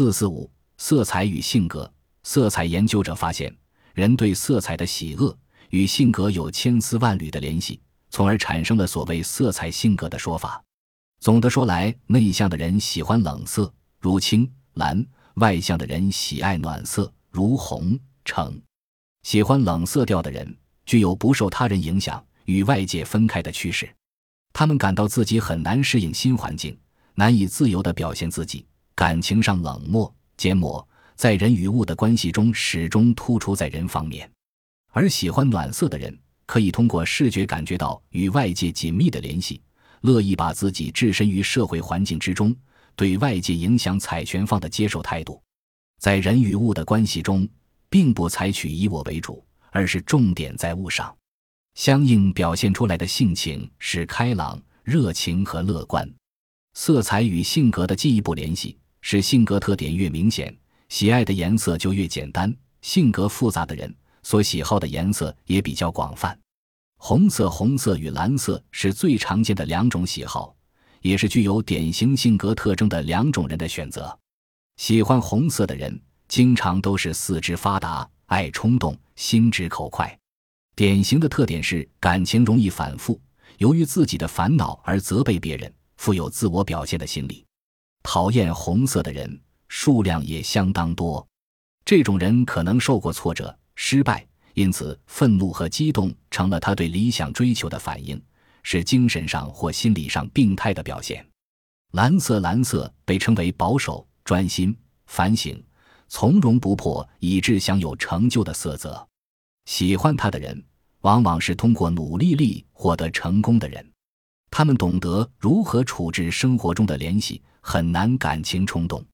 四四五，色彩与性格。色彩研究者发现，人对色彩的喜恶与性格有千丝万缕的联系，从而产生了所谓“色彩性格”的说法。总的说来，内向的人喜欢冷色，如青蓝；外向的人喜爱暖色，如红橙。喜欢冷色调的人，具有不受他人影响、与外界分开的趋势。他们感到自己很难适应新环境，难以自由地表现自己，感情上冷漠、缄默，在人与物的关系中始终突出在人方面。而喜欢暖色的人，可以通过视觉感觉到与外界紧密的联系，乐意把自己置身于社会环境之中，对外界影响采全方的接受态度，在人与物的关系中，并不采取以我为主，而是重点在物上。相应表现出来的性情是开朗、热情和乐观。色彩与性格的进一步联系是，性格特点越明显，喜爱的颜色就越简单；性格复杂的人所喜好的颜色也比较广泛。红色、红色与蓝色是最常见的两种喜好，也是具有典型性格特征的两种人的选择。喜欢红色的人经常都是四肢发达、爱冲动、心直口快。典型的特点是感情容易反复，由于自己的烦恼而责备别人，富有自我表现的心理。讨厌红色的人数量也相当多。这种人可能受过挫折、失败，因此愤怒和激动成了他对理想追求的反应，是精神上或心理上病态的表现。蓝色，蓝色被称为保守、专心、反省、从容不迫，以致享有成就的色泽。喜欢他的人。往往是通过努力力获得成功的人，他们懂得如何处置生活中的联系，很难感情冲动。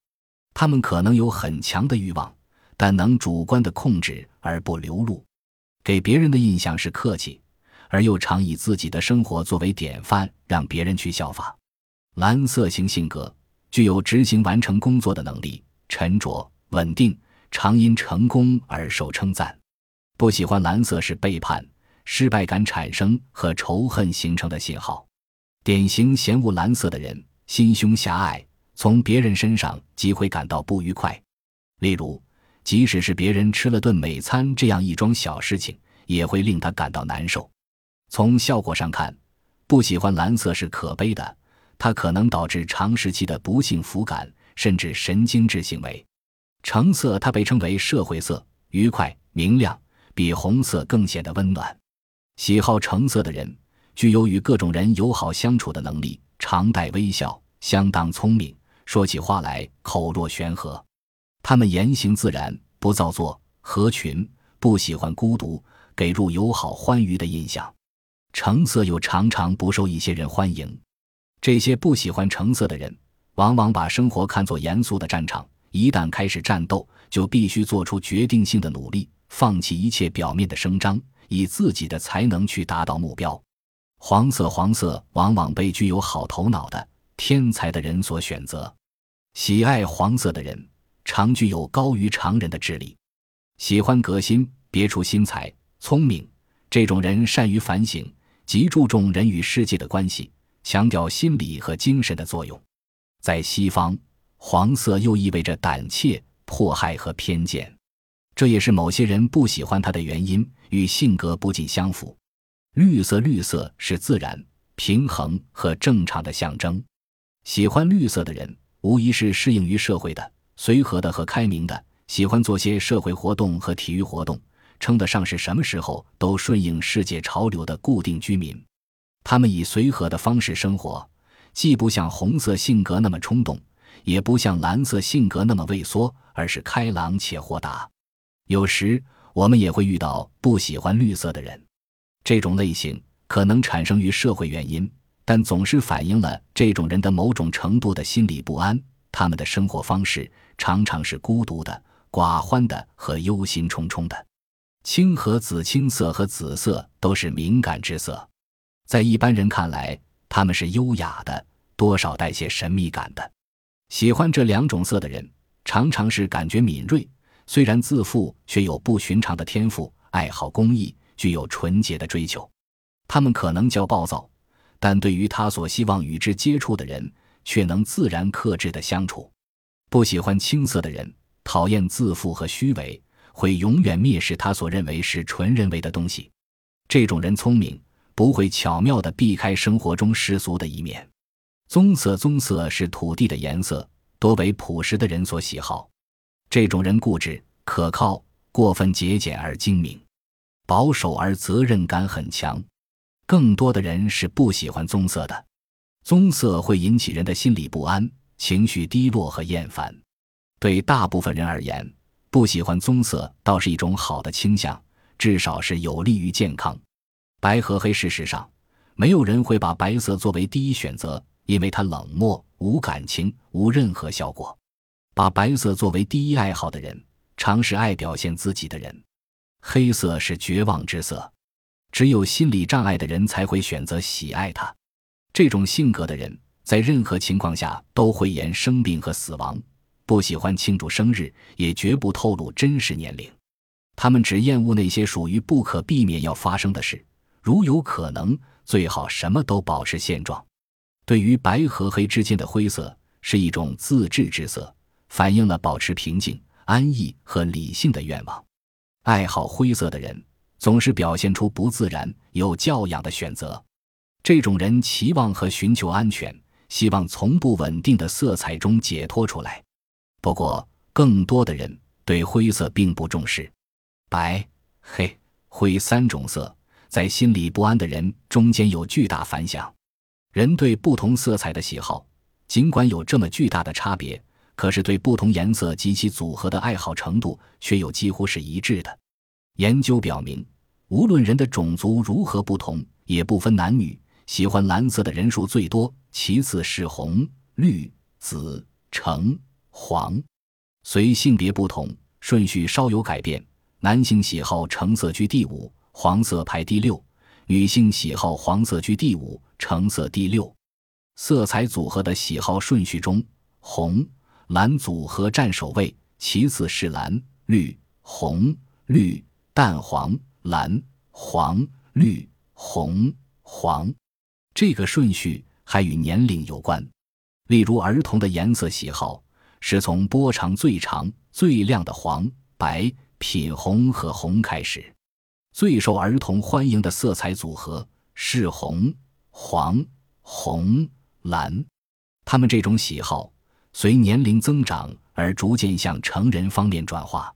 他们可能有很强的欲望，但能主观的控制而不流露，给别人的印象是客气，而又常以自己的生活作为典范，让别人去效仿。蓝色型性格具有执行完成工作的能力，沉着稳定，常因成功而受称赞。不喜欢蓝色是背叛。失败感产生和仇恨形成的信号，典型嫌恶蓝色的人心胸狭隘，从别人身上即会感到不愉快。例如，即使是别人吃了顿美餐这样一桩小事情，也会令他感到难受。从效果上看，不喜欢蓝色是可悲的，它可能导致长时期的不幸福感，甚至神经质行为。橙色，它被称为社会色，愉快明亮，比红色更显得温暖。喜好橙色的人，具有与各种人友好相处的能力，常带微笑，相当聪明，说起话来口若悬河。他们言行自然，不造作，合群，不喜欢孤独，给入友好欢愉的印象。橙色又常常不受一些人欢迎。这些不喜欢橙色的人，往往把生活看作严肃的战场，一旦开始战斗，就必须做出决定性的努力，放弃一切表面的声张。以自己的才能去达到目标。黄色，黄色往往被具有好头脑的天才的人所选择。喜爱黄色的人常具有高于常人的智力，喜欢革新、别出心裁、聪明。这种人善于反省，极注重人与世界的关系，强调心理和精神的作用。在西方，黄色又意味着胆怯、迫害和偏见。这也是某些人不喜欢他的原因，与性格不尽相符。绿色，绿色是自然、平衡和正常的象征。喜欢绿色的人，无疑是适应于社会的、随和的和开明的，喜欢做些社会活动和体育活动，称得上是什么时候都顺应世界潮流的固定居民。他们以随和的方式生活，既不像红色性格那么冲动，也不像蓝色性格那么畏缩，而是开朗且豁达。有时我们也会遇到不喜欢绿色的人，这种类型可能产生于社会原因，但总是反映了这种人的某种程度的心理不安。他们的生活方式常常是孤独的、寡欢的和忧心忡忡的。青和紫青色和紫色都是敏感之色，在一般人看来，他们是优雅的，多少带些神秘感的。喜欢这两种色的人，常常是感觉敏锐。虽然自负，却有不寻常的天赋，爱好公益，具有纯洁的追求。他们可能较暴躁，但对于他所希望与之接触的人，却能自然克制的相处。不喜欢青涩的人，讨厌自负和虚伪，会永远蔑视他所认为是纯人为的东西。这种人聪明，不会巧妙地避开生活中世俗的一面。棕色，棕色是土地的颜色，多为朴实的人所喜好。这种人固执、可靠，过分节俭而精明，保守而责任感很强。更多的人是不喜欢棕色的。棕色会引起人的心理不安、情绪低落和厌烦。对大部分人而言，不喜欢棕色倒是一种好的倾向，至少是有利于健康。白和黑，事实上，没有人会把白色作为第一选择，因为它冷漠、无感情、无任何效果。把白色作为第一爱好的人，常是爱表现自己的人。黑色是绝望之色，只有心理障碍的人才会选择喜爱它。这种性格的人，在任何情况下都会言生病和死亡，不喜欢庆祝生日，也绝不透露真实年龄。他们只厌恶那些属于不可避免要发生的事，如有可能，最好什么都保持现状。对于白和黑之间的灰色，是一种自制之色，反映了保持平静、安逸和理性的愿望。爱好灰色的人，总是表现出不自然、有教养的选择。这种人期望和寻求安全，希望从不稳定的色彩中解脱出来。不过，更多的人对灰色并不重视。白、黑、灰三种色在心理不安的人中间有巨大反响。人对不同色彩的喜好，尽管有这么巨大的差别，可是对不同颜色及其组合的爱好程度却又几乎是一致的。研究表明，无论人的种族如何不同，也不分男女。喜欢蓝色的人数最多，其次是红、绿、紫、橙、黄，随性别不同，顺序稍有改变。男性喜好橙色居第五，黄色排第六；女性喜好黄色居第五，橙色第六。色彩组合的喜好顺序中，红、蓝组合占首位，其次是蓝、绿、红、绿、淡黄、蓝、黄、绿、红、黄。这个顺序还与年龄有关，例如儿童的颜色喜好是从波长最长、最亮的黄、白、品红和红开始。最受儿童欢迎的色彩组合是红、黄、红、蓝。他们这种喜好随年龄增长而逐渐向成人方面转化。